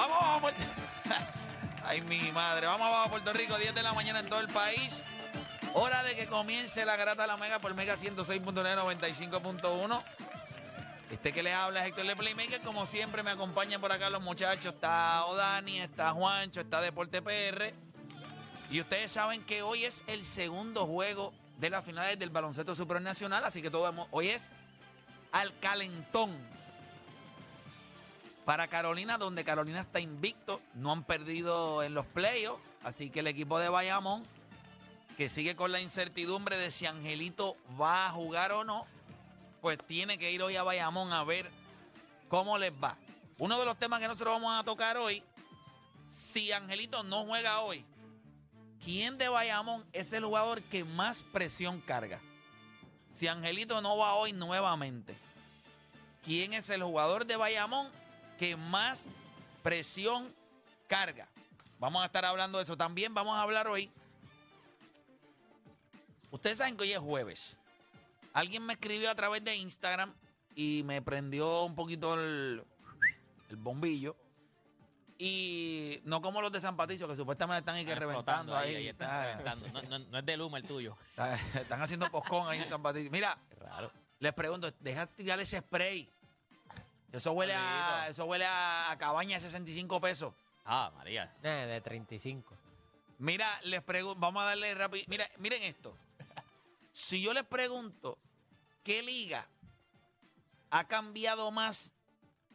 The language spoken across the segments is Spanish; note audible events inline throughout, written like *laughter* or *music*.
Vamos Puerto *laughs* Ay, mi madre. Vamos abajo a Puerto Rico, 10 de la mañana en todo el país. Hora de que comience la grata de la Mega por Mega 106.995.1. Este que le habla es Héctor de Playmaker. Como siempre, me acompañan por acá los muchachos. Está Odani, está Juancho, está Deporte PR. Y ustedes saben que hoy es el segundo juego de las finales del baloncesto supernacional. Así que todo hoy es al calentón para Carolina, donde Carolina está invicto, no han perdido en los playoffs, así que el equipo de Bayamón, que sigue con la incertidumbre de si Angelito va a jugar o no, pues tiene que ir hoy a Bayamón a ver cómo les va. Uno de los temas que nosotros vamos a tocar hoy, si Angelito no juega hoy, ¿quién de Bayamón es el jugador que más presión carga? Si Angelito no va hoy nuevamente, ¿quién es el jugador de Bayamón que más presión carga. Vamos a estar hablando de eso. También vamos a hablar hoy. Ustedes saben que hoy es jueves. Alguien me escribió a través de Instagram y me prendió un poquito el, el bombillo. Y no como los de San Patricio, que supuestamente están ahí que Están reventando ahí. ahí, ahí están Está- reventando. No, no- no es de Luma el tuyo. está- están haciendo poscón ahí en San Patricio. Mira, raro. les pregunto, deja tirar ese spray. Eso huele a, eso huele a cabaña de 65 pesos. Ah, María. Eh, de 35. Mira, les pregunto, vamos a darle rápido. Mira, miren esto. Si yo les pregunto qué liga ha cambiado más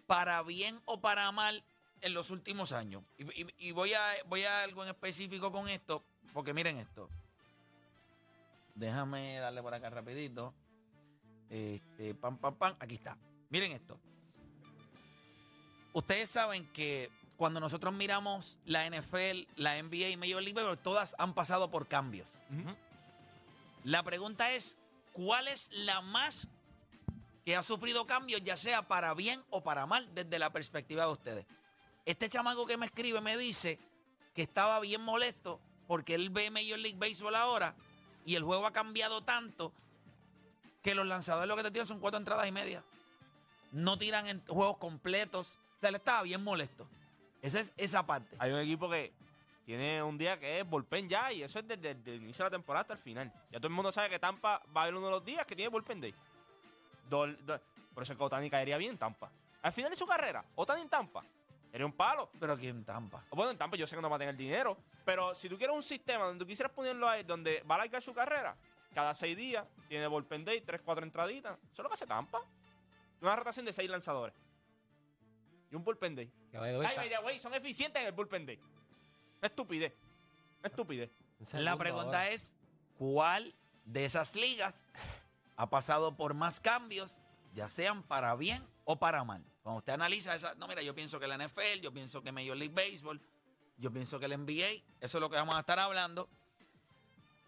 para bien o para mal en los últimos años. Y, y- y voy, a, voy a algo en específico con esto, porque miren esto. Déjame darle por acá rapidito. Este, pam, pam, pam. Aquí está. Miren esto. Ustedes saben que cuando nosotros miramos la NFL, la NBA y Major League Baseball, todas han pasado por cambios. La pregunta es, ¿cuál es la más que ha sufrido cambios, ya sea para bien o para mal, desde la perspectiva de ustedes? Este chamaco que me escribe me dice que estaba bien molesto porque él ve Major League Baseball ahora y el juego ha cambiado tanto que los lanzadores lo que te tiran son cuatro entradas y media. No tiran en juegos completos. O sea, él estaba bien molesto. Esa es esa parte. Hay un equipo que tiene un día que es bullpen ya y eso es desde, desde el inicio de la temporada hasta el final. Ya todo el mundo sabe que Tampa va a haber uno de los días que tiene bullpen day. Dol- do- por eso es que Otani caería bien en Tampa. Al final de su carrera, Otani en Tampa, sería un palo. Pero aquí en Tampa. Bueno, en Tampa yo sé que no va a tener dinero, pero si tú quieres un sistema donde tú quisieras ponerlo ahí, donde va a alargar su carrera, cada seis días tiene bullpen day, tres, cuatro entraditas. Eso es lo que hace Tampa. Una rotación de seis lanzadores. Y un bullpen day. Ay, by the way, son eficientes en el bullpen day. Una estupidez. Una La pregunta ahora. es, ¿cuál de esas ligas ha pasado por más cambios, ya sean para bien o para mal? Cuando usted analiza esa, no, mira, yo pienso que la NFL, yo pienso que Major League Baseball, yo pienso que el NBA, eso es lo que vamos a estar hablando.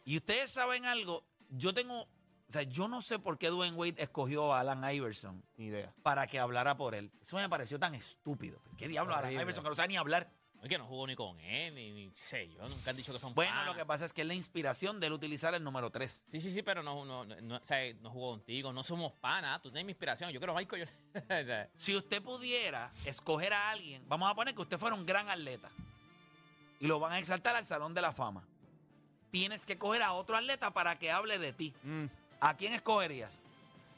Y ustedes saben algo, yo tengo O sea, yo no sé por qué Dwayne Wade escogió a Alan Iverson Ni idea. para que hablara por él. Eso me pareció tan estúpido. ¿Qué diablo Alan Horrible. Iverson que no sabe ni hablar? Es que no jugó ni con él, ni, ni sé yo. Nunca han dicho que son Bueno, panas. lo que pasa es que es la inspiración de él utilizar el número 3. Sí, sí, sí, pero no, no, no, o sea, no jugó contigo. No somos panas. Tú tienes mi inspiración. Yo quiero a Michael. *laughs* O sea, Si usted pudiera escoger a alguien, vamos a poner que usted fuera un gran atleta y lo van a exaltar al Salón de la Fama. Tienes que coger a otro atleta para que hable de ti. Mm. ¿A quién escogerías?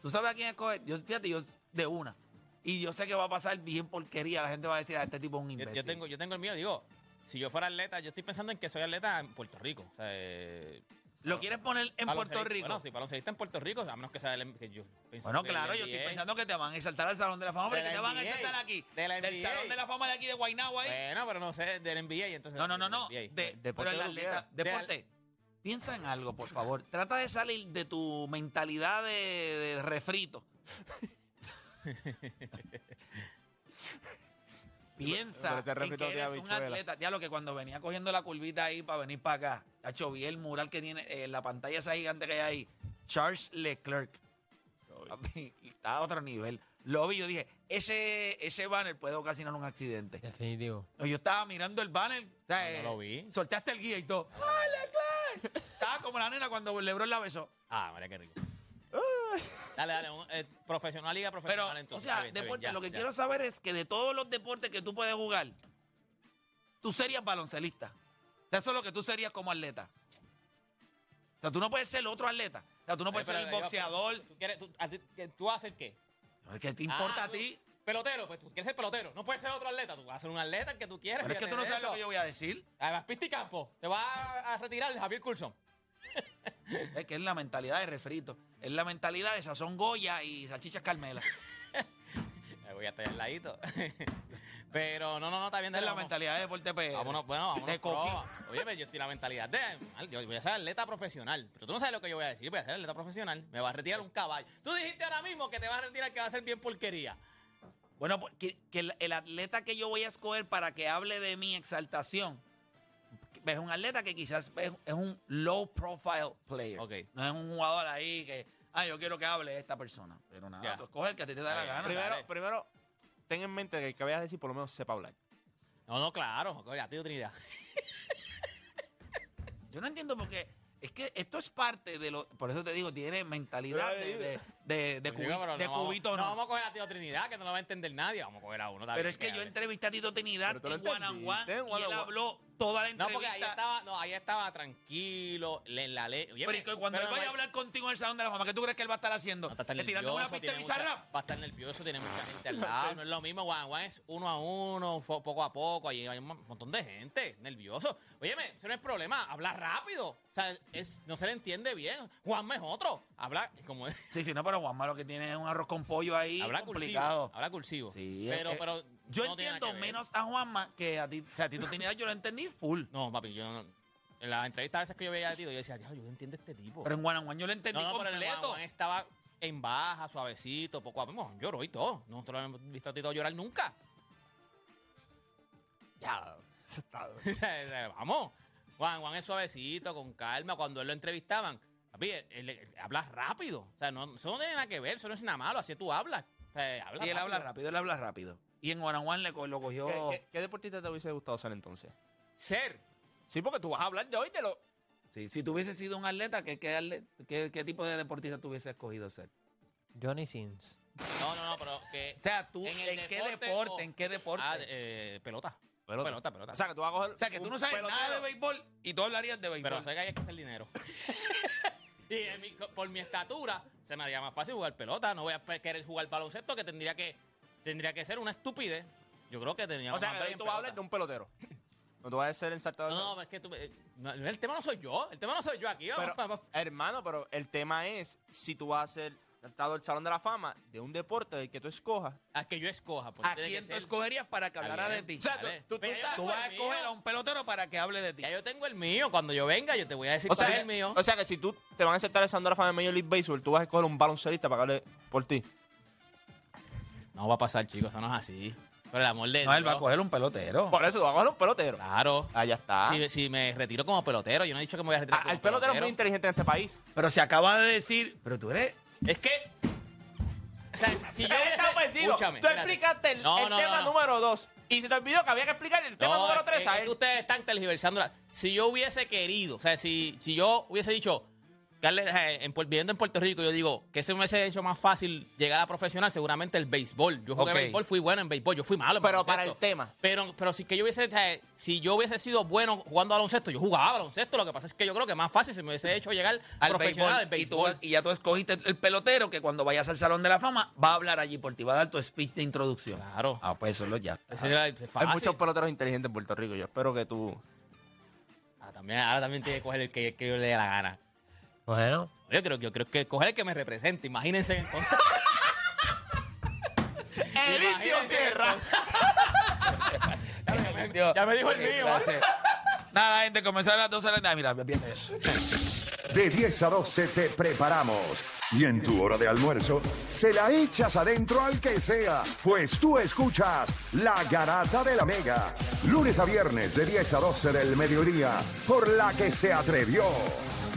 ¿Tú sabes a quién escoger? Yo, fíjate, yo de una. Y yo sé que va a pasar bien porquería. La gente va a decir, a este tipo es un imbécil. yo tengo, yo tengo el mío. Digo, si yo fuera atleta, yo estoy pensando en que soy atleta en Puerto Rico. O sea, eh, ¿Lo quieres poner en Puerto Rico? Bueno, sí, baloncelista en Puerto Rico, a menos que sea el que yo Bueno, claro, yo estoy pensando que te van a exaltar al Salón de la Fama, De pero que te van a exaltar aquí. de la Del. Salón de la Fama de aquí de Guaynabo ahí. Bueno, pero no sé, del NBA entonces. No, no, no, no. del. De, Deporte pero el atleta, deporte. Piensa en algo, por favor. Trata de salir de tu mentalidad de, de refrito. Piensa Pero en que eres un atleta. Ya lo que cuando venía cogiendo la curvita ahí para venir para acá, Tacho, vi el mural que tiene en la pantalla esa gigante que hay ahí. Charles Leclerc. Está a otro nivel. Lo vi, yo dije, ese, ese banner puede ocasionar un accidente. Definitivo. Yo estaba mirando el banner. o sea, No, no eh, lo vi. Soltaste el guía y todo. ¡Ah, Leclerc! *laughs* Estaba como la nena cuando Lebron la besó. Ah, María, qué rico. dale, dale. un- eh, profesional, liga Pero, profesional o entonces. sea, bien, está bien, deporte, ya, lo que ya. quiero saber es que de todos los deportes que tú puedes jugar, tú serías baloncelista. O sea, eso es lo que tú serías como atleta. O sea, tú no puedes ser otro atleta. O sea, tú no puedes pero, ser el boxeador. ¿Tú, quieres, tú, a ti- que- ¿Tú vas a hacer qué? ¿Qué te importa Ah, a tú- ti? Pelotero, pues tú quieres ser pelotero. No puedes ser otro atleta. Tú vas a ser un atleta el que tú quieres. Pero es que tú no sabes lo que yo voy a decir. Además, pista y campo. Te vas a, a retirar de Javier Coulson. *laughs* Es que es la mentalidad de refrito. Es la mentalidad de Sazón Goya y Salchichas Carmela. *laughs* Voy a estar al ladito. *laughs* Pero no, no, no, está bien. Es la mentalidad de Deporte PR. Vámonos, bueno, vámonos. De pro. Oye, pero yo estoy en la mentalidad de. Yo voy a ser atleta profesional. Pero tú no sabes lo que yo voy a decir. Voy a ser atleta profesional. Me va a retirar un caballo. Tú dijiste ahora mismo que te vas a retirar que va a ser bien porquería. Bueno, pues, que, que el, el atleta que yo voy a escoger para que hable de mi exaltación es un atleta que quizás es, es un low profile player. Ok. No es un jugador ahí que, ah, yo quiero que hable esta persona. Pero nada, tú escoges el que a ti te da la gana. Primero, primero, ten en mente que el que vayas a decir por lo menos sepa hablar. No, no, claro. Oye, a ti Trinidad. *laughs* Yo no entiendo por qué. Es que esto es parte de lo. Por eso te digo, tiene mentalidad de, de, de, de cubi- digo, pero de no vamos- cubito, no. no. vamos a coger a Tito Trinidad, que no lo va a entender nadie. Vamos a coger a uno. está Pero es que yo entrevisté a Tito Trinidad en one on one entendiste, en y él habló toda la No, entrevista. porque ahí estaba, no, ahí estaba tranquilo, en la ley. Oye, Pero es que cuando pero él vaya no a hablar contigo en el Salón de la Fama, ¿qué tú crees que él va a estar haciendo? No, está tan ¿Que tirándome una pista bizarrap? va a estar nervioso, tiene mucha gente al *laughs* lado. No es lo mismo, Juan Juan es uno a uno, poco a poco. Ahí hay un mon- montón de gente nervioso. Óyeme, ese no es problema, habla rápido. O sea, es, no se le entiende bien. Juanma es otro. Habla como es. Sí, sí, no, pero Juanma lo que tiene es un arroz con pollo ahí Habla complicado. cursivo. Habla cursivo. Sí, pero, es que pero Yo no tiene nada entiendo que ver. menos a Juanma que a ti. O sea, a Tito Trinidad yo lo entendí full. No, papi, yo no. En las entrevistas a veces que yo veía a Tito, yo decía, "Diablo, yo entiendo a este tipo. Pero en on One yo lo entendí no, no, pero en el completo. Juan Juan estaba en baja, suavecito, poco a poco. Lloró y todo. Nosotros no hemos visto a Tito llorar nunca. Ya, eso *laughs* está. O sea, o sea, Vamos. Juan Juan es suavecito, con calma. Cuando él lo entrevistaban, papi, él, él- él habla rápido. O sea, no, eso no tiene nada que ver, eso no es nada malo, así tú hablas. O sea, habla y él habla rápido, él habla rápido. Y en One le co- lo cogió. ¿Qué, qué, qué deportista te hubiese gustado ser entonces? Ser. Sí, porque tú vas a hablar de hoy, te lo. Sí, si tú hubieses sido un atleta, ¿qué, qué, atle- qué- qué tipo de deportista tú hubieses escogido ser? Johnny Sins. No, no, no, pero que. *laughs* O sea, tú, ¿En ¿en, el qué deporte deporte? o- ¿En qué deporte? Ah, de- eh, pelota. Pelota. Pelota, pelota. O sea, que tú vas a coger. o sea, que tú no sabes nada de béisbol y tú hablarías de béisbol. Pero sé que hay que hacer dinero. *laughs* y en mi- por mi estatura, se me haría más fácil jugar pelota. No voy a pe- querer jugar baloncesto, que tendría que tendría que ser una estupidez. Yo creo que tendríamos O sea, que hoy tú vas a hablar de un pelotero. No tú vas a ser ensartador. No, no, es que tú, eh, no, el tema no soy yo. El tema no soy yo aquí. Pero, vamos, vamos. hermano, pero el tema es si tú vas a ser tratado del Salón de la Fama de un deporte del que tú escojas. A que yo escoja. Pues, ¿A tiene quién que tú ser- escogerías para que hablara de bien. ti? O sea, tú, Dale. tú- tú Pero yo estás- Tú tengo vas a el escoger a un pelotero para que hable de ti. Ya yo tengo el mío. Cuando yo venga, yo te voy a decir o, cuál sea, es el mío. o sea que si tú te van a aceptar el Salón de la Fama de Major League Baseball, tú vas a escoger un baloncelista para que hable por ti. No va a pasar, chicos. Eso no es así. Por el amor de No, él va a coger un pelotero. Por eso, vas a coger un pelotero. Claro. Allá está. Si, si me retiro como pelotero, yo no he dicho que me voy a retirar Ah, como el pelotero es muy inteligente en este país. Pero se acaba de decir, pero tú eres... Es que. O sea, si yo. Hubiese- está perdido. Escúchame, Tú espérate. explicaste el, No, el no, tema no, no. número dos. Y se te olvidó que había que explicar el tema No, número es tres a es él. que ustedes están tergiversando. la- Si yo hubiese querido, o sea, si, si yo hubiese dicho, viviendo en Puerto Rico, yo digo que se me hubiese hecho más fácil llegar a profesional, seguramente el béisbol. Yo jugué Ok. béisbol, fui bueno en béisbol, yo fui malo en Pero para el tema. Pero, pero si que yo hubiese, si yo hubiese sido bueno jugando a baloncesto, yo jugaba a baloncesto. Lo que pasa es que yo creo que más fácil se me hubiese hecho llegar al profesional al béisbol, béisbol. Y, tú- y ya tú escogiste el pelotero que cuando vayas al Salón de la Fama va a hablar allí por ti, va a dar tu speech de introducción. Claro. Ah, pues eso es lo ya. Eso era Hay muchos peloteros inteligentes en Puerto Rico. Yo espero que tú. Ah, también, ahora también tiene que coger el que, que yo le dé la gana. Bueno, Yo creo, yo creo que coger el que me represente. Imagínense entonces. *laughs* ¡El indio Sierra! *laughs* Ya me dijo el mío. Gracias. Nada, gente, comenzaron las 12 de la tarde. Mira, viene eso. De 10 a 12 te preparamos. Y en tu hora de almuerzo, se la echas adentro al que sea, pues tú escuchas La Garata de la Mega. Lunes a viernes de 10 a 12 del mediodía, por la que se atrevió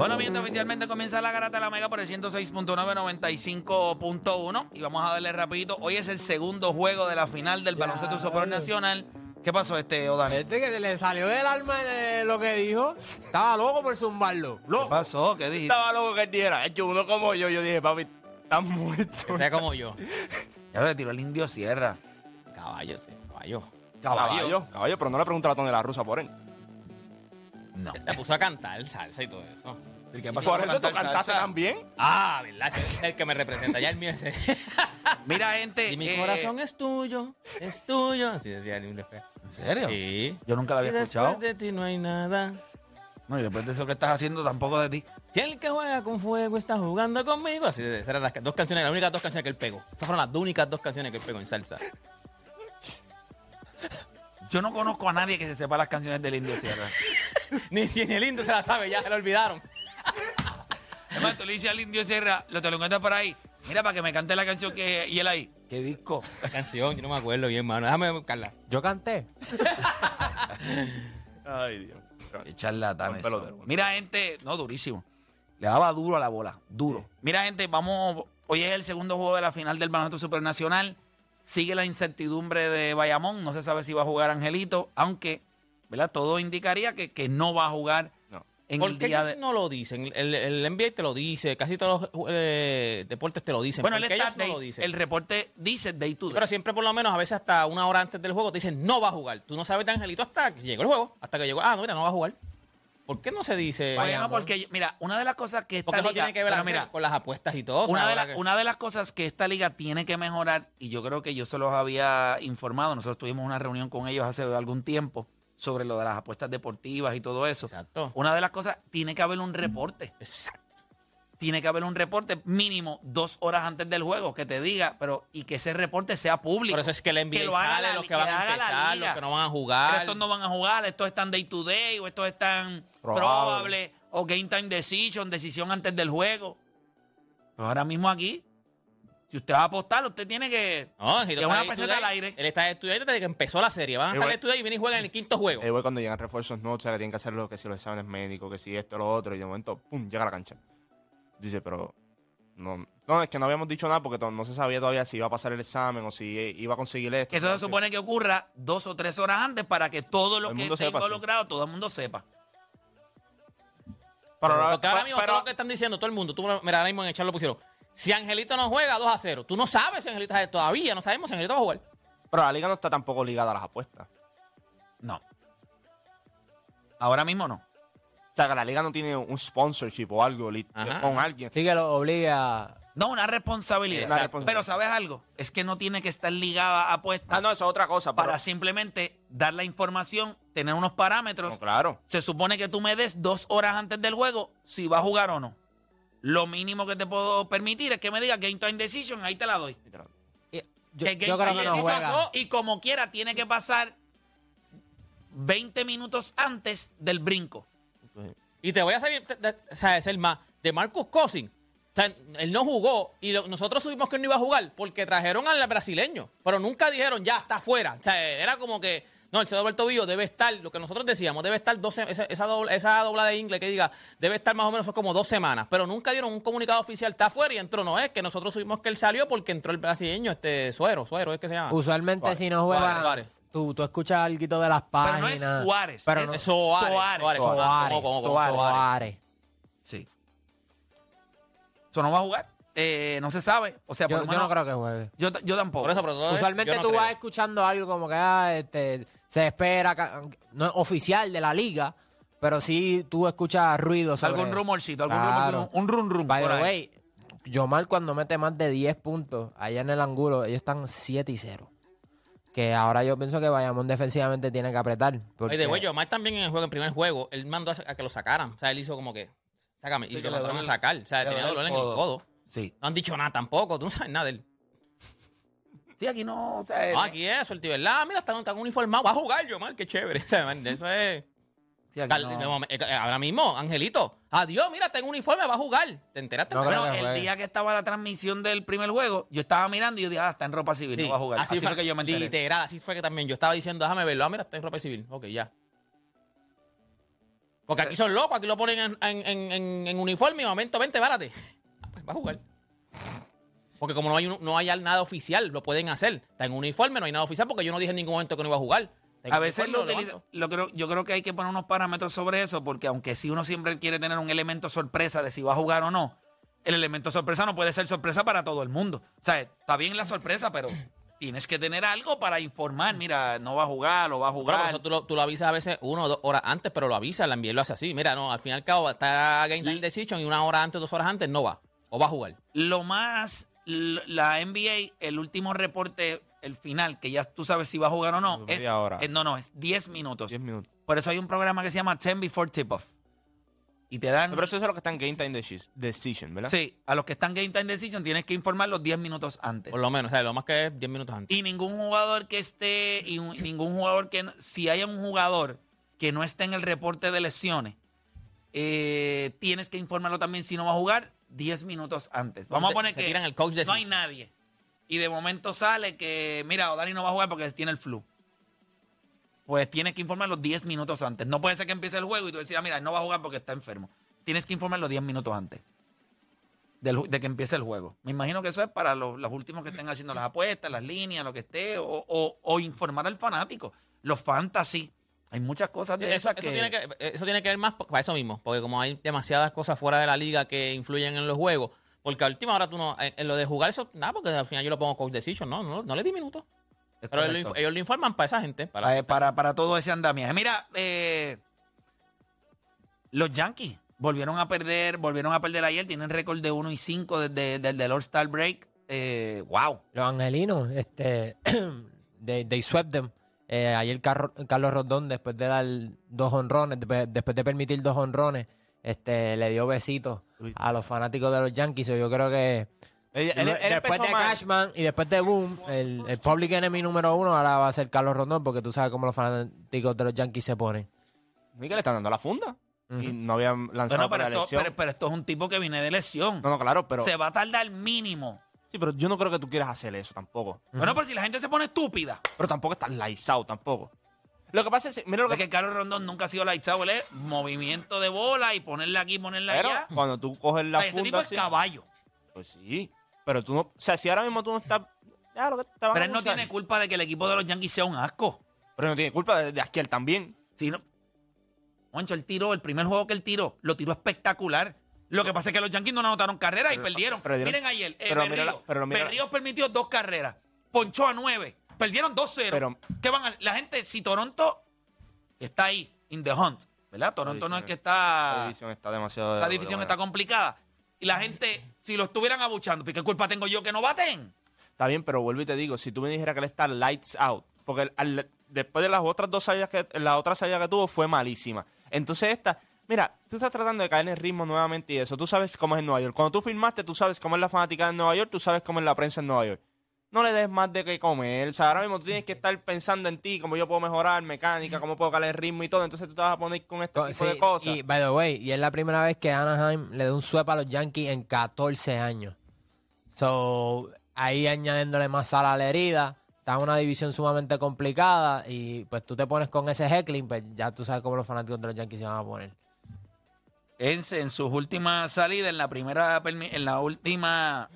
Bueno, bien, oficialmente comienza la garata de la Mega por el 106.995.1 y vamos a darle rapidito. Hoy es el segundo juego de la final del baloncesto superior nacional. ¿Qué pasó este? ¿Qué este que se le salió del alma eh, lo que dijo, estaba loco por zumbarlo. Loco. pasó? ¿Qué dijiste? Estaba loco que él diera. Hecho uno como yo. Yo dije, papi, estás muerto. Que sea como yo. *laughs* Ya le tiró el indio Sierra. Caballo, sí, caballo. Caballo. Caballo, pero no le pregunté a la la Rusa por él. No. Se puso a cantar salsa y todo eso. ¿Y qué Y pasó por eso tú cantaste salsa? también. Ah, ¿verdad? Ese es el que me representa. Ya el mío es ese. *laughs* Mira, gente. Y mi eh, corazón es tuyo, es tuyo. Así decía el feo. ¿En serio? Sí. Yo nunca la Y había escuchado. después de ti no hay nada. No, y después de eso que estás haciendo, tampoco de ti. Si el que juega con fuego está jugando conmigo. Así, esas eran las dos canciones, las únicas dos canciones que él pegó. Esas fueron las únicas dos canciones que él pegó en salsa. Yo no conozco a nadie que se sepa las canciones del indio Sierra. *laughs* Ni si en el lindo se la sabe, ya se la olvidaron. *laughs* Además, tú le dices al indio Sierra, lo te lo encuentras por ahí. Mira, para que me cante la canción que. Y él ahí. ¿Qué disco? La canción, yo no me acuerdo bien, mano. Déjame buscarla. Yo canté. *laughs* Ay, Dios. Qué charlatán eso. pelotero, Mira, gente, no, durísimo. Le daba duro a la bola, duro. Mira, gente, vamos. Hoy es el segundo juego de la final del baloncesto supernacional. Sigue la incertidumbre de Bayamón. No se sabe si va a jugar Angelito, aunque, ¿verdad? Todo indicaría que, que no va a jugar No. en ¿Por el qué día ellos de. no lo dicen? El, el NBA te lo dice, casi todos los eh, deportes te lo dicen. Bueno, ¿Por él qué está ellos no day- lo dicen? el reporte dice day to day. Pero siempre por lo menos a veces hasta una hora antes del juego te dicen no va a jugar. Tú no sabes de Angelito hasta que llegó el juego. Hasta que llegó, ah, no, mira, no va a jugar. ¿Por qué no se dice? Bueno, porque, mira, una de las cosas que esta Porque eso liga- tiene que ver mira, con las apuestas y todo. o sea, una, de ahora la- que- una de las cosas que esta liga tiene que mejorar, y yo creo que yo se los había informado, nosotros tuvimos una reunión con ellos hace algún tiempo sobre lo de las apuestas deportivas y todo eso. Exacto. Una de las cosas, tiene que haber un reporte. Exacto. Tiene que haber un reporte mínimo dos horas antes del juego que te diga, pero y que ese reporte sea público. Por eso es que el NBA lo haga sale, la- los que van a la empezar, los que no van a Pero jugar. estos no van a jugar, estos están day to day, o estos están Probable. probable, o game time decision, decisión antes del juego. Pero ahora mismo aquí, si usted va a apostar, usted tiene que. No, Angelito que está una ahí peseta al aire. Él está estudiando desde que empezó la serie. Van a Eh, estar bueno. estudiando y vienen y juegan en el quinto juego. Eh, güey, cuando llegan refuerzos nuevos, o sea, que tienen que hacer lo que si los exámenes médicos, que si esto, lo otro, y de momento, pum, llega a la cancha. Dice, pero. No, no, es que no habíamos dicho nada porque to- no se sabía todavía si iba a pasar el examen o si eh, iba a conseguir esto. Que eso se supone que ocurra dos o tres horas antes para que todo lo Todo el que mundo esté sepa, sí. involucrado, todo el mundo sepa. Pero, ahora- Porque ahora mismo pero- todo lo que están diciendo, todo el mundo, tú, mira, ahora mismo en el chat lo pusieron. Si Angelito no juega, 2 a 0. Tú no sabes si Angelito está todavía, no sabemos si Angelito va a jugar. pero la liga no está tampoco ligada a las apuestas. No. Ahora mismo no. O sea, que la liga no tiene un sponsorship o algo Ajá. con alguien. Sí que lo obliga. No, una responsabilidad. Una responsabilidad. Pero ¿sabes algo? Es que no tiene que estar ligada a apuestas Ah, no, eso es otra cosa. para Pero, simplemente dar la información, tener unos parámetros. no, claro. Se supone que tú me des dos horas antes del juego si va a jugar o no. Lo mínimo que te puedo permitir es que me digas game time decision, ahí te la doy. Y- Yo, Que yo creo que no juega. pasó, Y como quiera, tiene que pasar 20 minutos antes del brinco. Y te voy a salir, o sea, es el más, de Marcus. O sea, él no jugó y lo- nosotros supimos que él no iba a jugar porque trajeron al brasileño, pero nunca dijeron ya está fuera. O sea, era como que, no, el se doble el tobillo debe estar, lo que nosotros decíamos, debe estar 12, esa, esa, doble, esa dobla de inglés que diga, debe estar más o menos como dos semanas, pero nunca dieron un comunicado oficial, está fuera y entró. No es que nosotros supimos que él salió porque entró el brasileño, este Suero, Suero es que se llama. Usualmente si no juega, Suárez, Suárez. tú, tú escuchas algo de las Pero no páginas. es Suárez. Pero es no, Soares, ¿cómo, cómo, cómo? Soares. Suárez. Sí. ¿Eso no va a jugar? Eh, no se sabe. O sea, por Yo, lo yo menos- no creo que juegue. yo, yo tampoco. Por eso, pero todo eso, Usualmente yo no tú creo. vas escuchando algo como que ah, este, se espera, no es oficial de la liga, pero sí tú escuchas ruido sobre... algún rumorcito, algún Claro. rumor, un run run. By por the way, Yomar cuando mete más de 10 puntos allá en el ángulo, ellos están 7 y 0. Que ahora yo pienso que Bayamón defensivamente tiene que apretar. Porque, Oye, de güey, Omar también en el juego, en primer juego, él mandó a, a que lo sacaran. O sea, él hizo como que, sácame, Sí, y que lo mandaron a sacar. O sea, tenía dolor en el codo. codo. Sí. No han dicho nada tampoco, tú no sabes nada de él. Sí, aquí no. O sea, No, aquí es, suerte, ¿verdad? Mira, está, está uniformado, va a jugar yo, mal, qué chévere. *laughs* O sea, man, eso es... sí, aquí Cal- no. de momen- eh, Ahora mismo, Angelito, adiós, mira, tengo un uniforme, va a jugar. ¿Te enteraste? No creo Bueno, que el juegue. día que estaba la transmisión del primer juego, yo estaba mirando y yo dije, ah, está en ropa civil, Sí, no va a jugar. Así, fue que yo me enteré. Literal, así fue que también yo estaba diciendo, déjame verlo. Ah, mira, está en ropa civil. Ok, ya. Porque aquí son locos, aquí lo ponen en, en, en- en- en uniforme y de momento, vente, bárate. *laughs* Ah, pues va a jugar. Porque como no hay, no hay nada oficial, lo pueden hacer. Está en uniforme, no hay nada oficial porque yo no dije en ningún momento que no iba a jugar. A veces lo levanto. lo creo, yo creo que hay que poner unos parámetros sobre eso, porque aunque si uno siempre quiere tener un elemento sorpresa de si va a jugar o no, el elemento sorpresa no puede ser sorpresa para todo el mundo. O sea, está bien la sorpresa, pero *clears throat* tienes que tener algo para informar. Mira, no va a jugar o va a jugar. eso tú lo, tú lo avisas a veces una o dos horas antes, pero lo avisas, la envío lo hace así. Mira, no, al fin y al cabo está Game Time Decision y una hora antes, dos horas antes no va. O va a jugar. Lo más, la NBA, el último reporte, el final, que ya tú sabes si va a jugar o no, es, es- no, no, es 10 minutos. 10 minutos. Por eso hay un programa que se llama 10 Before Tip-Off. Y te dan... Pero eso es lo que está en Game Time Deci- Decision, ¿verdad? Sí, a los que están Game Time Decision tienes que informar los 10 minutos antes. Por lo menos, o sea, lo más que es 10 minutos antes. Y ningún jugador que esté, y un- ningún jugador que, si hay un jugador que no esté en el reporte de lesiones, eh, tienes que informarlo también si no va a jugar 10 minutos antes. Vamos a poner se que tiran el coach de no hay nadie. Y de momento sale que, mira, Odani no va a jugar porque tiene el flu. Pues tienes que informarlo 10 minutos antes. No puede ser que empiece el juego y tú decías, mira, no va a jugar porque está enfermo. Tienes que informarlo 10 minutos antes del de que empiece el juego. Me imagino que eso es para los, los últimos que estén haciendo las apuestas, las líneas, lo que esté, o, o- o informar al fanático. Los fantasy. Hay muchas cosas Sí, de eso, esas eso tiene que, eso tiene que ver más para eso mismo, porque como hay demasiadas cosas fuera de la liga que influyen en los juegos, porque a última hora tú no, en, en lo de jugar eso, nada, porque al final yo lo pongo coach decision, no, no, no le di minutos. Pero ellos lo, ellos informan para esa gente. Para, Eh, para, para todo ese andamiaje. Mira, eh, los Yankees volvieron a perder, volvieron a perder ayer, tienen récord de 1 y 5 desde, desde el All-Star Break. Eh, wow. Los angelinos, este, *clears throat* they, they swept them. Eh, ayer Carro- Carlos Rodón, después de dar dos honrones, después, después de permitir dos honrones, este, le dio besitos a los fanáticos de los Yankees. Yo creo que Él- él- él después de mal. Cashman y después de Boom, el, el public enemy número uno ahora va a ser Carlos Rodón, porque tú sabes cómo los fanáticos de los Yankees se ponen. Miguel le están dando la funda. Y no habían lanzado Bueno, para pero la esto, elección. pero, pero esto es un tipo que viene de lesión. No, no, claro, pero. Se va a tardar mínimo. Sí, pero yo no creo que tú quieras hacer eso tampoco. Bueno, pero si la gente se pone estúpida. Pero tampoco estás laizado tampoco. Lo que pasa es, mira lo Es que que Carlos Rondón nunca ha sido lightsado, él es movimiento de bola y ponerla aquí, ponerla pero allá. cuando tú coges O la sea, este tipo funda es así, caballo. pues sí. Pero tú no, o sea, si ahora mismo tú no estás, ya lo que te van Pero a él no tiene culpa de que el equipo de los Yankees sea un asco. Pero no tiene culpa de, de Asquiel también. Si no, Moncho, él tiró, el primer juego que él tiró, lo tiró espectacular. Lo que pasa es que los Yankees no anotaron carreras y perdieron. pero dieron- Miren ayer, eh, pero mira Berríos. la- pero mira la- Berríos permitió dos carreras. Ponchó a nueve. Perdieron 2-0. Pero- ¿Qué van a- La gente, si Toronto está ahí, in the hunt, ¿verdad? Toronto no es que La está... división está demasiado. La división está complicada. Y la gente, si lo estuvieran abuchando, ¿pues ¿qué culpa tengo yo que no baten? Está bien, pero vuelvo y te digo, si tú me dijeras que él está lights out, porque al- después de las otras dos salidas que, la otra salida que tuvo fue malísima. Entonces esta, Mira, tú estás tratando de caer en el ritmo nuevamente y eso. Tú sabes cómo es en Nueva York. Cuando tú filmaste, tú sabes cómo es la fanática en Nueva York, tú sabes cómo es la prensa en Nueva York. No le des más de qué comer. O sea, ahora mismo tú tienes que estar pensando en ti, cómo yo puedo mejorar, mecánica, cómo puedo caer en el ritmo y todo. Entonces tú te vas a poner con este tipo Sí, de cosas. Y, by the way, y es la primera vez que Anaheim le da un sweep a los Yankees en 14 años. So, ahí añadiéndole más sal a la herida. Está en una división sumamente complicada y pues tú te pones con ese heckling, pues ya tú sabes cómo los fanáticos de los Yankees se van a poner. Ense en sus últimas salidas, en la primera, en la última,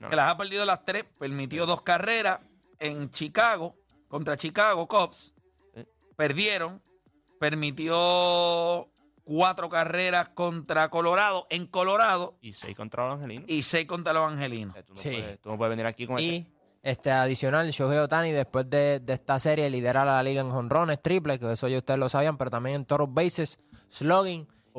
No. que las ha perdido las tres, permitió dos carreras en Chicago, contra Chicago Cubs. Perdieron. Permitió cuatro carreras contra Colorado en Colorado Y seis contra los angelinos. y seis contra los angelinos. O sea, tú, no Sí. puedes, tú no puedes venir aquí con ese. Y este adicional, Shohei Otani después de, de esta serie lidera la liga en jonrones, triple, que eso ya ustedes lo sabían, pero también en toros bases,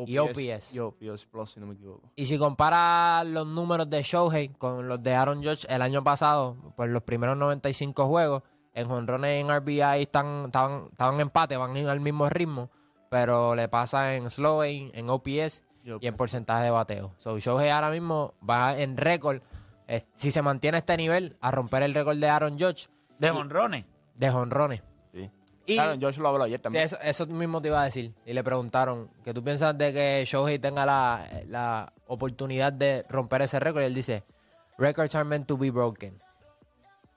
y OPS. Y OPS Plus, si no me equivoco. Y si comparas los números de Shohei con los de Aaron Judge el año pasado, pues los primeros 95 juegos, en jonrones y en RBI están, estaban, estaban en empate, van al mismo ritmo, pero le pasa en slowing, en OPS Y y en porcentaje de bateo. So Shohei ahora mismo va en récord, eh, si se mantiene este nivel, a romper el récord de Aaron Judge De honrones. de jonrones. Y Claro, Josh lo habló ayer también. eso, eso mismo te iba a decir. Y le preguntaron que tú piensas de que Shohei tenga la, la oportunidad de romper ese récord. Y él dice, records are meant to be broken.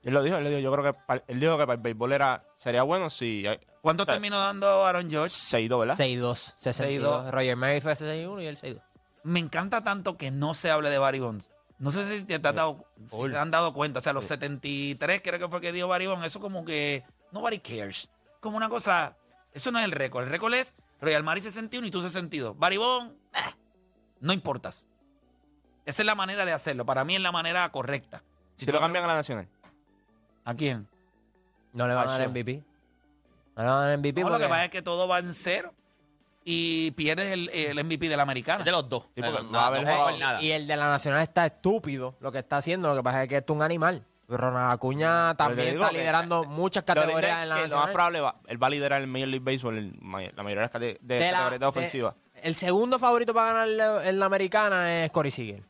Él lo dijo, él, dijo, yo creo que para, él dijo que para el béisbol era, sería bueno si ¿Cuánto O sea, terminó dando Aaron George? 6-2, ¿verdad? 6-2, 62. 6-2. Roger Mary fue 61 y él 6-2. Me encanta tanto que no se hable de Barry Bonds. No sé si te, has dado, si te han dado cuenta. O sea, los 73 creo que fue que dio Barry Bonds. Eso como que nobody cares. Como una cosa... Eso no es el récord. El récord es Royal Mari 61 y tú 62. Barry Bonds, eh, no importas. Esa es la manera de hacerlo. Para mí es la manera correcta. Si te lo cambian a la nacional. ¿A quién? No le van a dar. MVP. No le van a dar MVP No, lo que pasa es que todo va en cero y pierdes el, el MVP de la americana. Es de los dos. Sí, no- va a haber nada. Y el de la Nacional está estúpido lo que está haciendo. Lo que pasa es que esto es un animal. Ronald Acuña también está que- liderando muchas Lo lindo categorías es en la que lo más probable va, él va a liderar el Major League Baseball, el la mayoría de las cate- de, De la- categorías de ofensiva. de- el segundo favorito para ganar en la americana es Corey sigue.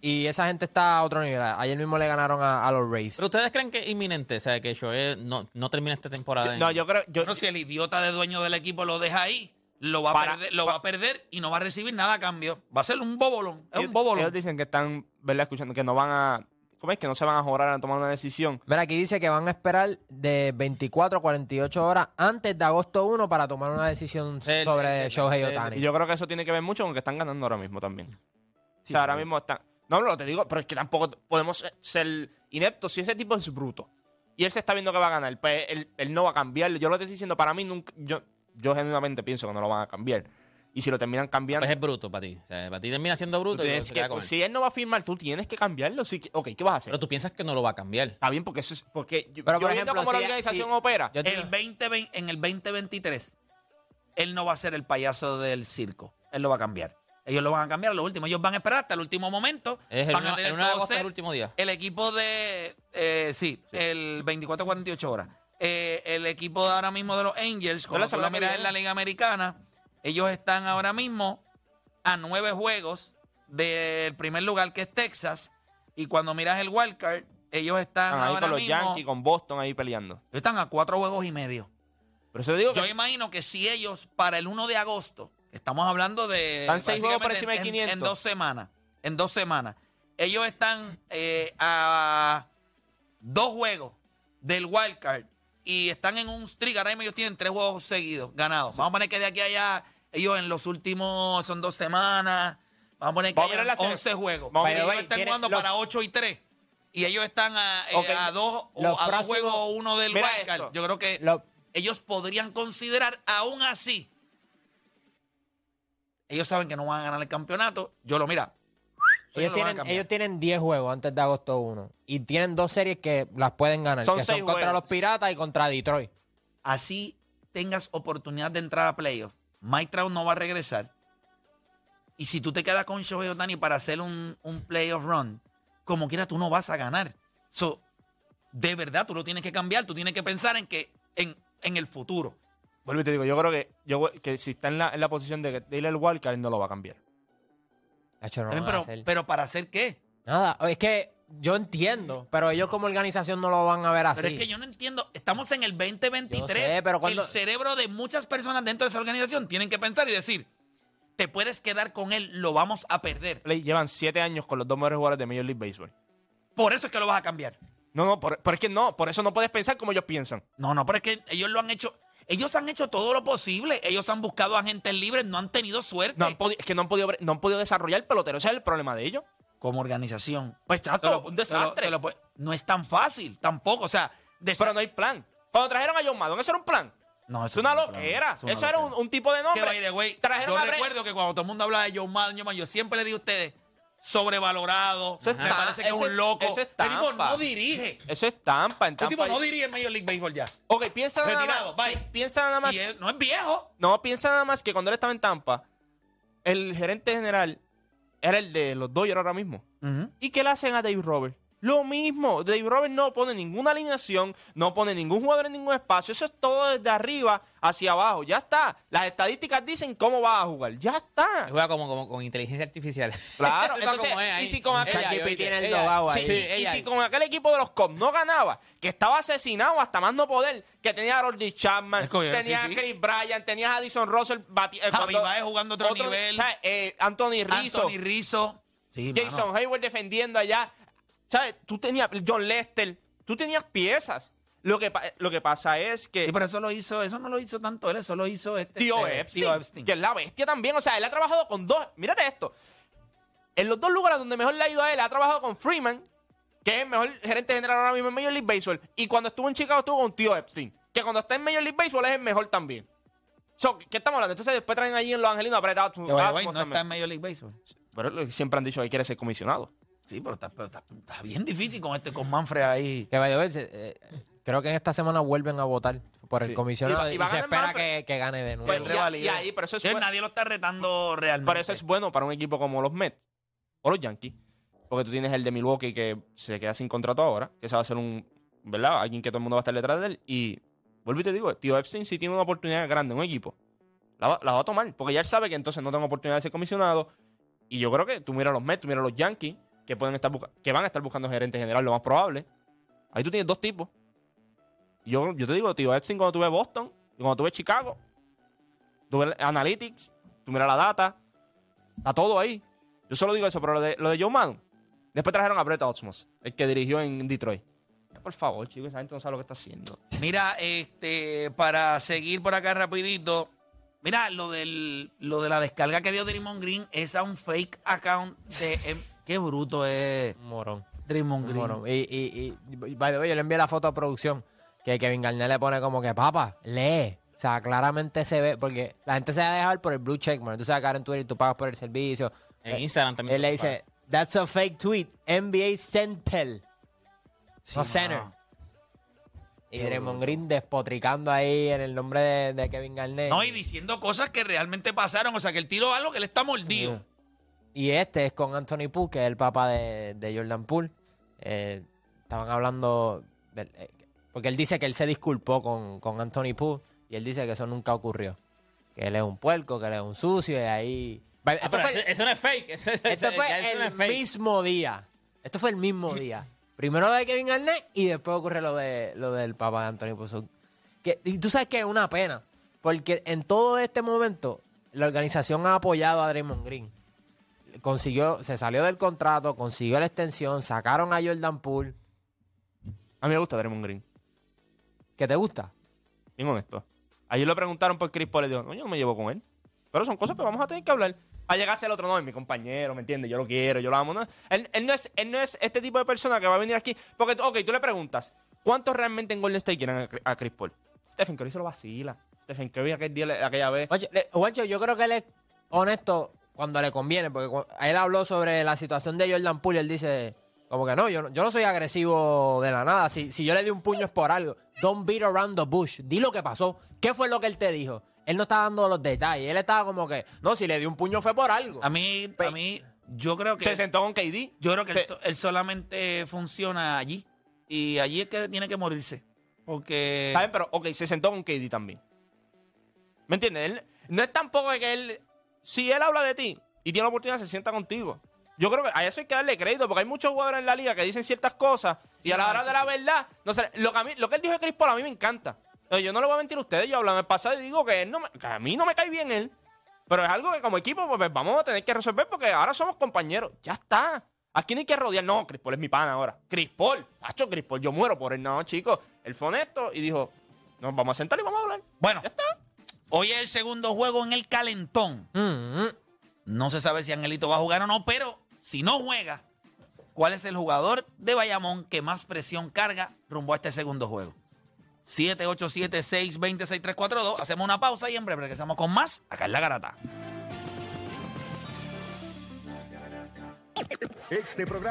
Y esa gente está a otro nivel. Ayer mismo le ganaron a, a los Rays. Pero ustedes creen que es inminente, o sea, que Shohei no, no termine esta temporada. en- No, yo creo. Yo, Bueno, si el idiota de dueño del equipo lo deja ahí, lo va, a perder, lo va a perder y no va a recibir nada a cambio. Va a ser un bobolón. Es un bobolón. ellos dicen que están, ¿verdad? Escuchando que no van a. ¿Cómo es? Que no se van a jugar a tomar una decisión. Mira, aquí dice que van a esperar de 24 a 48 horas antes de agosto 1 para tomar una decisión sobre sí, Shohei. Otani. Y yo creo que eso tiene que ver mucho con que están ganando ahora mismo también. Sí, o sea, ahora mismo están. No, no, te digo, pero es que tampoco podemos ser- ineptos si ese tipo es bruto. Y él se está viendo que va a ganar. Pues él, él no va a cambiar. Yo lo estoy diciendo, para mí nunca. Yo, yo genuinamente pienso que no lo van a cambiar. Y si lo terminan cambiando. Pues es bruto para ti. O sea, para ti termina siendo bruto y tienes se que- queda con él. si él no va a firmar, tú tienes que cambiarlo. Si, ok, ¿qué vas a hacer? Pero tú piensas que no lo va a cambiar. Está bien, porque eso es. Porque yo, Pero, yo por ejemplo, cómo la organización si- opera. Yo El 2020 en el 2023, él no va a ser el payaso del circo. Él lo va a cambiar. Ellos lo van a cambiar a lo último. Ellos van a esperar hasta el último momento. Es el Van a 1 tener de todo agosto el último día. El equipo de. eh, sí, el 24-48 horas. Eh, el equipo de ahora mismo de los Angels, la lo que miras en la Liga Americana, ellos están ahora mismo a nueve juegos del primer lugar que es Texas. Y cuando miras el wildcard, ellos están Están ahí ahora con los mismo. Yankees, con Boston ahí peleando. Están a cuatro juegos y medio. Pero eso digo que Yo imagino que si ellos para el 1 de agosto, estamos hablando de. Están seis juegos por encima de en- En, 500. dos semanas. En dos semanas. Ellos están eh, a dos juegos del wild card y están en un streak. Ahora mismo ellos tienen tres juegos seguidos ganados. Vamos a poner que de aquí a allá, ellos en los últimos son dos semanas. Vamos a poner que hayan mirar la serie. 11 juegos. Vamos a ellos mirar. están jugando para 8 y 3. Y ellos están a, eh, Ok. a dos, o Los a dos juegos uno del Mira wild card. esto. Yo creo que Lo- ellos podrían considerar, aún así, ellos saben que no van a ganar el campeonato. Yo lo mira. Ellos, tienen, ellos tienen 10 juegos antes de agosto 1. Y tienen dos series que las pueden ganar. Son que son contra juegos. los Piratas y contra Detroit. Así tengas oportunidad de entrar a playoffs. Mike Trout no va a regresar. Y si tú te quedas con Shohei Otani para hacer un, un playoff run, como quiera tú no vas a ganar. So, de verdad, tú lo tienes que cambiar. Tú tienes que pensar en que en, en el futuro. Vuelvo y te digo, yo creo que, yo, que si está en la, en la posición de, al wildcard, él no lo va a cambiar. Hacho, no lo Pero, van a pero, hacer. pero ¿para hacer qué? Nada, es que yo entiendo, pero ellos como organización no lo van a ver así. Pero es que yo no entiendo. Estamos en el 2023. Yo sé, pero cuando- El cerebro de muchas personas dentro de esa organización tienen que pensar y decir, te puedes quedar con él, lo vamos a perder. Play llevan siete años con los dos mejores jugadores de Major League Baseball. Por eso es que lo vas a cambiar. No, no, por, pero es que no, por eso no puedes pensar como ellos piensan. No, no, pero es que ellos lo han hecho. Ellos han hecho todo lo posible. Ellos han buscado agentes libres, no han tenido suerte. No han es que no han, podido, no han podido desarrollar el pelotero, ese es el problema de ellos. Como organización. Pues todo un te lo- desastre. te lo puede- no es tan fácil, tampoco. O sea, Pero no hay plan. Cuando trajeron a John Madden, ¿eso era un plan? No, Es eso una no es un plan, loquera. es una Eso era un, tipo de Que nombre. by the way, Trajeron yo recuerdo que cuando todo el mundo hablaba de Joe Madden, yo siempre le digo a ustedes, sobrevalorado, Eso es me parece que es un loco. eso es Este tipo tampa. no dirige. Eso es Tampa. En Este tipo no dirige en Major League Baseball ya. Ok, piensa nada Retirado, más. bye. Piensa nada más. Y él no es viejo. No, piensa nada más que cuando él estaba en Tampa, el gerente general era el de los Dodgers ahora mismo. ¿Y qué le hacen a Dave Roberts? Lo mismo. Dave Roberts no pone ninguna alineación, no pone ningún jugador en ningún espacio. Eso es todo desde arriba hacia abajo. Ya está. Las estadísticas dicen cómo va a jugar. Ya está. Juega como, como con inteligencia artificial. Claro, *laughs* entonces, y si con aquel- si con aquel equipo de los Cubs no ganaba, que estaba asesinado hasta más no poder, que tenía a Rodney Chapman, tenía sí, a. Chris Bryan, tenía a Addison Russell, bati- eh, cuando- jugando otro nivel. ¿sabes? Eh, Anthony Rizzo, Anthony Rizzo. Sí, Jason mano. Hayward defendiendo allá. ¿Sabes? Tú tenías John Lester, tú tenías piezas. Lo que, lo que pasa es que Sí, pero eso lo hizo, eso no lo hizo tanto él, eso lo hizo este Tío este, Epstein, Tío Epstein. que es la bestia también. O sea, él ha trabajado con dos. Mírate esto. En los dos lugares donde mejor le ha ido a él, ha trabajado con Freeman, que es el mejor gerente general ahora mismo en Major League Baseball. Y cuando estuvo en Chicago, estuvo con Tío Epstein, que cuando está en Major League Baseball es el mejor también. So, ¿Qué estamos hablando? Entonces después traen allí en Los Angelinos apretados. No está en Major League Baseball. Pero siempre han dicho que quiere ser comisionado. Sí, pero está, pero está- está bien difícil con este, con Manfred ahí. Que vaya a ver, se- eh, creo que en esta semana vuelven a votar por el Sí. comisionado Y va- y, y va a se ganar espera Manfred. que, que gane de nuevo. Pues, y- revalida. ahí, pero eso es Sí, bueno. nadie lo está retando realmente. Pero eso es bueno para un equipo como los Mets o los Yankees. Porque tú tienes el de Milwaukee que se queda sin contrato ahora, que se va a hacer un, ¿verdad? Alguien que todo el mundo va a estar detrás de él. Y vuelvo y te digo, tío Epstein si tiene una oportunidad grande en un equipo. La, va- la va a tomar, porque ya él sabe que entonces no tengo oportunidad de ser comisionado. Y yo creo que tú miras los Mets, tú miras los Yankees, que, pueden estar que van a estar buscando gerente general, lo más probable. Ahí tú tienes dos tipos. Yo, yo te digo, tío Epstein, cuando tú ves Boston, cuando tú ves Chicago, tú ves Analytics, tú miras la data, Está todo ahí. Yo solo digo eso, pero lo de, lo de Joe Madden. Después trajeron a Brett Osmos, el que dirigió en Detroit. Por favor, chicos, esa gente no sabe lo que está haciendo. Mira, este, para seguir por acá rapidito. Mira, lo del lo de la descarga que dio Draymond Green es a un fake account de qué bruto es Un morón. Draymond un Green. morón. Y, y, y, by the way, yo le envié la foto a producción que Kevin Garnett le pone como que, papá, lee. O sea, claramente se ve, porque la gente se va a dejar por el blue check, man. Tú sabes que ahora en Twitter tú pagas por el servicio. En Instagram también. Él le dice, that's a fake tweet. NBA Centel. Sí, no center. Y Draymond. Green despotricando ahí en el nombre de, de Kevin Garnett. No, y diciendo cosas que realmente pasaron. O sea, que el tiro algo que él está mordido. Y este es con Anthony Poole, que es el papá de, de Jordan Poole. Eh, estaban hablando. eh, porque él dice que él se disculpó con, con Anthony Poole. Y él dice que eso nunca ocurrió. Que él es un puerco, que él es un sucio. Y ahí. Ah, Esto fue- eso, eso no es fake. Eso, eso- esto fue eso no el es fake. mismo día. Esto fue el mismo *laughs* día. Primero lo de Kevin Garnett y después ocurre lo, de, lo del papá de Anthony Poole. Que, y tú sabes que es una pena. Porque en todo este momento, la organización ha apoyado a Draymond Green. Consiguió, se salió del contrato, consiguió la extensión, sacaron a Jordan Poole. A mí me gusta Draymond Green. ¿Qué te gusta? Bien honesto. Ayer le preguntaron por Chris Paul y dijo, no, yo no me llevo con él. Pero son cosas que vamos a tener que hablar. A llegarse el otro, no, es mi compañero, ¿me entiendes? Yo lo quiero, yo lo amo. No, él, él no es, él no es este tipo de persona que va a venir aquí. Porque, ok, tú le preguntas, ¿cuántos realmente en Golden State quieren a, Chris- a Chris Paul? Stephen Curry se lo vacila. Stephen Curry aquel día, aquella vez. Le- Juancho, yo creo que él es honesto cuando le conviene, porque él habló sobre la situación de Jordan Poole él dice, como que no, yo, no- yo no soy agresivo de la nada. Si, si yo le di un puño es por algo. Don't beat around the bush. Di lo que pasó. ¿Qué fue lo que él te dijo? Él no estaba dando los detalles. Él estaba como que, no, si le di un puño fue por algo. A mí, a mí, yo creo que. Se sentó con KD. Yo creo que Se- él solamente funciona allí. Y allí es que tiene que morirse. Porque. Está bien, pero, ok, se sentó con KD también. ¿Me entiendes? Él- no es tampoco que él. Si él habla de ti y tiene la oportunidad, se sienta contigo. Yo creo que a eso hay que darle crédito, porque hay muchos jugadores en la liga que dicen ciertas cosas y a la hora de la verdad, no sé, lo que, a mí, lo que él dijo de Chris Paul a mí me encanta. Yo no le voy a mentir a ustedes, yo hablo en el pasado y digo que, él no me- que a mí no me cae bien él. Pero es algo que como equipo pues, vamos a tener que resolver porque ahora somos compañeros. Ya está. Aquí no hay que rodear. No, Chris Paul es mi pana ahora. Chris Paul. Tacho, Chris Paul, yo muero por él. No, chicos. Él fue honesto y dijo, nos vamos a sentar y vamos a hablar. Bueno, Ya está. Hoy es el segundo juego en el calentón. Mm, mm. No se sabe si Angelito va a jugar o no, pero si no juega, ¿cuál es el jugador de Bayamón que más presión carga rumbo a este segundo juego? 787-620-6342. Hacemos una pausa y en breve regresamos con más acá en La Garata. Este programa